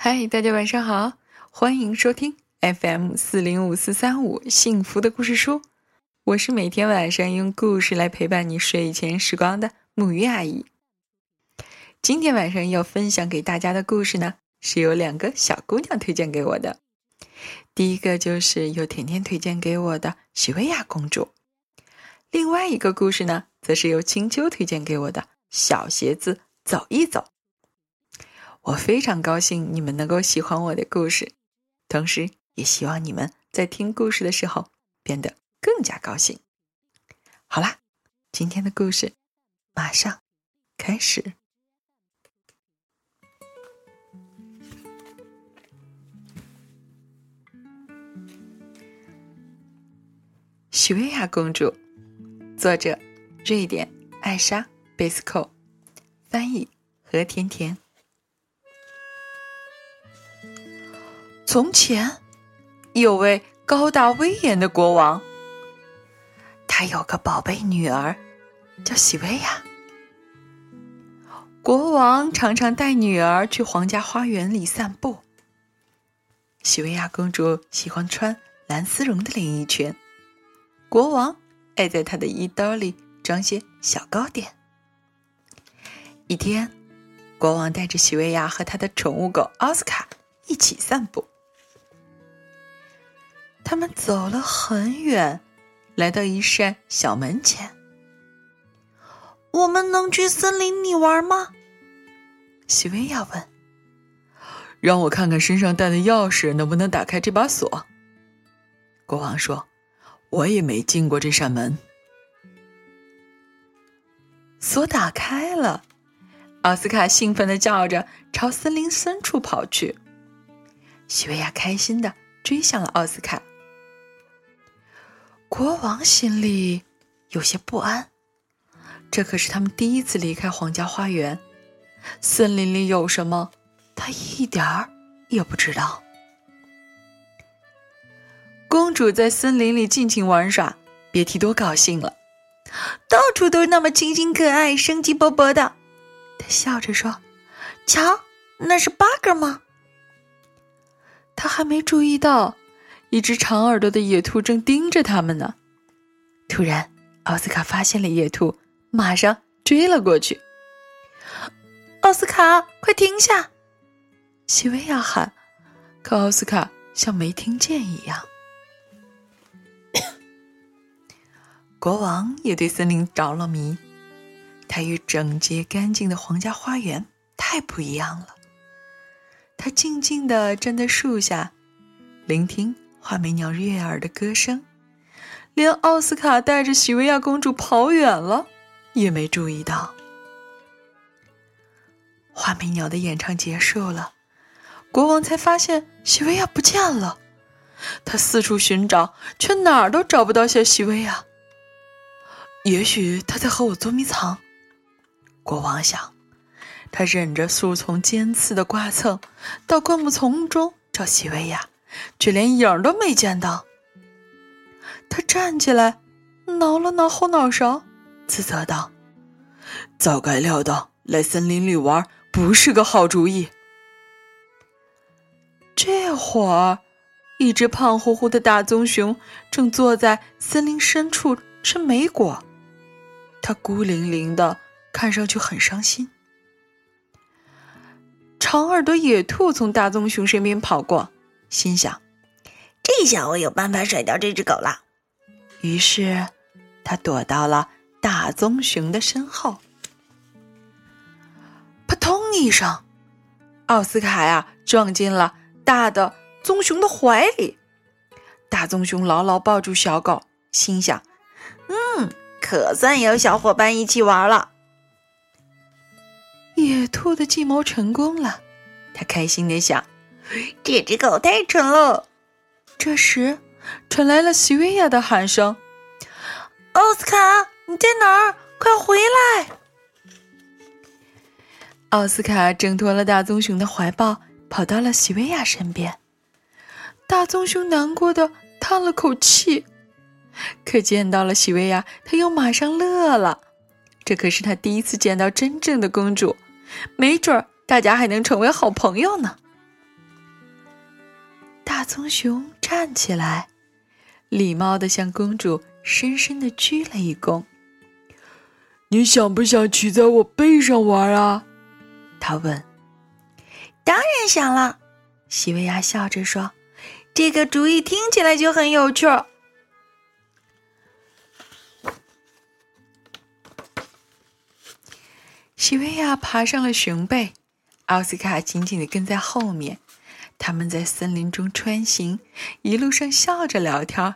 嗨，大家晚上好，欢迎收听 FM 四零五四三五幸福的故事书。我是每天晚上用故事来陪伴你睡前时光的木鱼阿姨。今天晚上要分享给大家的故事呢，是由两个小姑娘推荐给我的。第一个就是由甜甜推荐给我的许薇娅公主，另外一个故事呢，则是由青秋推荐给我的小鞋子走一走。我非常高兴你们能够喜欢我的故事，同时也希望你们在听故事的时候变得更加高兴。好啦，今天的故事马上开始。许薇娅公主，作者：瑞典艾莎·贝斯寇，翻译：何甜甜。从前，有位高大威严的国王。他有个宝贝女儿，叫喜薇娅。国王常常带女儿去皇家花园里散步。喜薇娅公主喜欢穿蓝丝绒的连衣裙，国王爱在她的衣兜里装些小糕点。一天，国王带着喜薇娅和他的宠物狗奥斯卡一起散步。他们走了很远，来到一扇小门前。我们能去森林里玩吗？许薇娅问。让我看看身上带的钥匙能不能打开这把锁。国王说：“我也没进过这扇门。”锁打开了，奥斯卡兴奋的叫着，朝森林深处跑去。许维亚开心的追向了奥斯卡。国王心里有些不安，这可是他们第一次离开皇家花园，森林里有什么，他一点儿也不知道。公主在森林里尽情玩耍，别提多高兴了，到处都那么清新可爱、生机勃勃的。她笑着说：“瞧，那是八哥吗？”她还没注意到。一只长耳朵的野兔正盯着他们呢。突然，奥斯卡发现了野兔，马上追了过去。奥斯卡，快停下！西薇要喊，可奥斯卡像没听见一样。国王也对森林着了迷，他与整洁干净的皇家花园太不一样了。他静静的站在树下，聆听。画眉鸟悦耳的歌声，连奥斯卡带着许薇娅公主跑远了，也没注意到。画眉鸟的演唱结束了，国王才发现许薇娅不见了。他四处寻找，却哪儿都找不到小许薇娅。也许他在和我捉迷藏，国王想。他忍着树丛尖刺的刮蹭，到灌木丛中找许薇娅。却连影儿都没见到。他站起来，挠了挠后脑勺，自责道：“早该料到来森林里玩不是个好主意。”这会儿，一只胖乎乎的大棕熊正坐在森林深处吃莓果，它孤零零的，看上去很伤心。长耳朵野兔从大棕熊身边跑过。心想：“这下我有办法甩掉这只狗了。”于是，他躲到了大棕熊的身后。扑通一声，奥斯卡呀撞进了大的棕熊的怀里。大棕熊牢牢抱住小狗，心想：“嗯，可算有小伙伴一起玩了。”野兔的计谋成功了，他开心的想。这只狗太蠢了。这时，传来了西维亚的喊声：“奥斯卡，你在哪儿？快回来！”奥斯卡挣脱了大棕熊的怀抱，跑到了西维亚身边。大棕熊难过的叹了口气，可见到了西维亚，他又马上乐了。这可是他第一次见到真正的公主，没准儿大家还能成为好朋友呢。棕熊站起来，礼貌的向公主深深的鞠了一躬。你想不想骑在我背上玩啊？他问。当然想了，西维亚笑着说：“这个主意听起来就很有趣。”西维亚爬上了熊背，奥斯卡紧紧的跟在后面。他们在森林中穿行，一路上笑着聊天。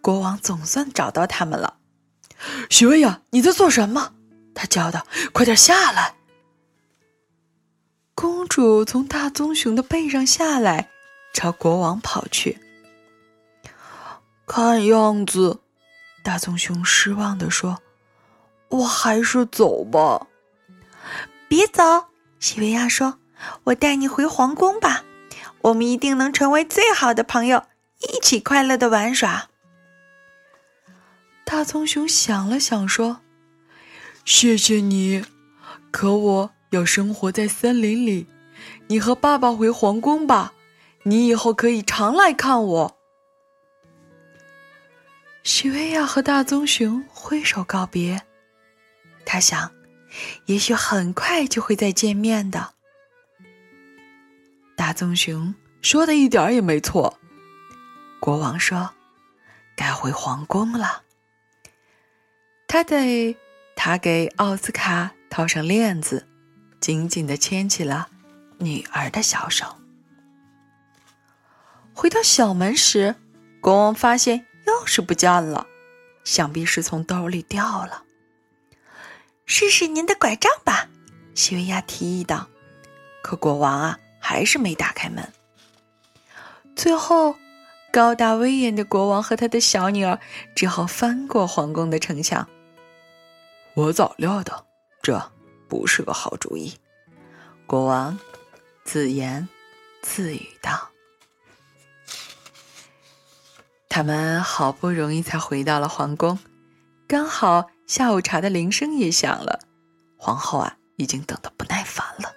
国王总算找到他们了。西维亚，你在做什么？他叫道：“快点下来！”公主从大棕熊的背上下来，朝国王跑去。看样子，大棕熊失望地说：“我还是走吧。”别走，西维亚说：“我带你回皇宫吧，我们一定能成为最好的朋友，一起快乐的玩耍。”大棕熊想了想，说：“谢谢你，可我要生活在森林里。你和爸爸回皇宫吧，你以后可以常来看我。”许薇娅和大棕熊挥手告别，他想。也许很快就会再见面的。大棕熊说的一点也没错。国王说：“该回皇宫了。”他得，他给奥斯卡套上链子，紧紧的牵起了女儿的小手。回到小门时，国王发现钥匙不见了，想必是从兜里掉了。试试您的拐杖吧，西维亚提议道。可国王啊，还是没打开门。最后，高大威严的国王和他的小女儿只好翻过皇宫的城墙。我早料到，这不是个好主意。国王自言自语道。他们好不容易才回到了皇宫，刚好。下午茶的铃声也响了，皇后啊已经等得不耐烦了。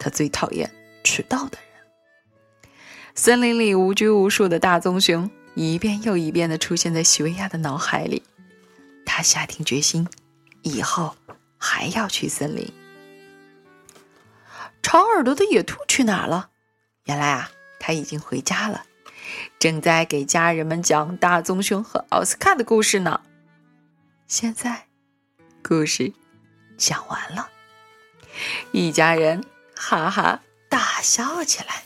她最讨厌迟到的人。森林里无拘无束的大棕熊一遍又一遍的出现在许维亚的脑海里。他下定决心，以后还要去森林。长耳朵的野兔去哪儿了？原来啊，他已经回家了，正在给家人们讲大棕熊和奥斯卡的故事呢。现在，故事讲完了，一家人哈哈大笑起来。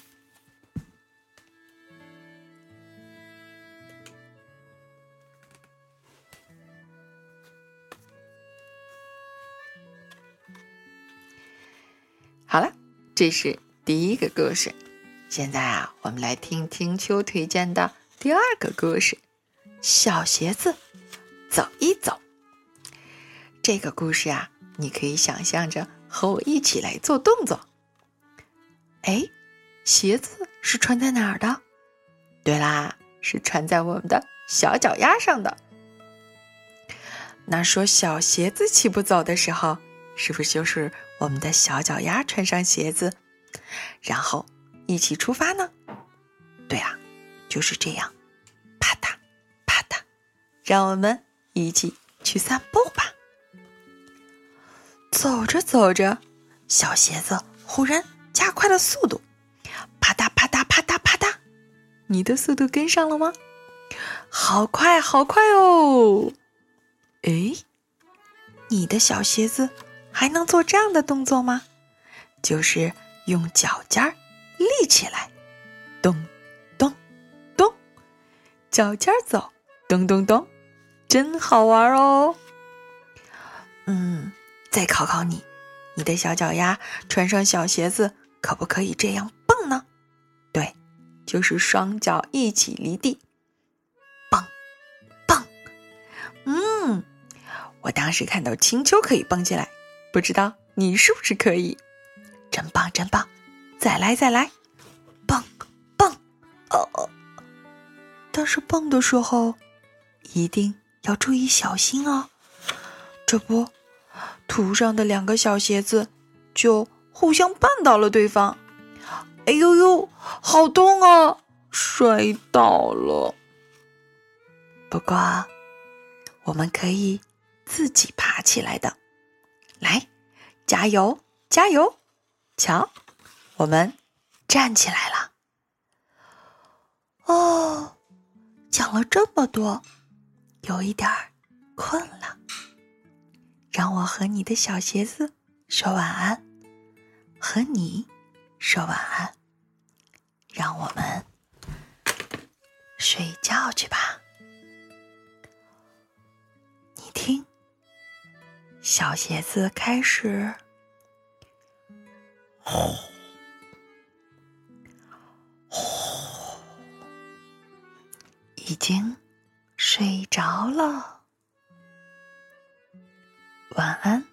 好了，这是第一个故事。现在啊，我们来听听秋推荐的第二个故事：小鞋子走一走。这个故事啊，你可以想象着和我一起来做动作。哎，鞋子是穿在哪儿的？对啦，是穿在我们的小脚丫上的。那说小鞋子起步走的时候，是不是就是我们的小脚丫穿上鞋子，然后一起出发呢？对啊，就是这样，啪嗒啪嗒，让我们一起去散步吧。走着走着，小鞋子忽然加快了速度，啪嗒啪嗒啪嗒啪嗒，你的速度跟上了吗？好快好快哦！哎，你的小鞋子还能做这样的动作吗？就是用脚尖儿立起来，咚咚咚，脚尖走，咚咚咚，真好玩哦！嗯。再考考你，你的小脚丫穿上小鞋子，可不可以这样蹦呢？对，就是双脚一起离地，蹦蹦。嗯，我当时看到青丘可以蹦起来，不知道你是不是可以？真棒，真棒！再来，再来，蹦蹦。哦，但是蹦的时候一定要注意小心哦，这不。图上的两个小鞋子就互相绊倒了对方，哎呦呦，好痛啊！摔倒了。不过，我们可以自己爬起来的。来，加油，加油！瞧，我们站起来了。哦，讲了这么多，有一点困了。让我和你的小鞋子说晚安，和你说晚安。让我们睡觉去吧。你听，小鞋子开始呼呼，已经睡着了。晚安，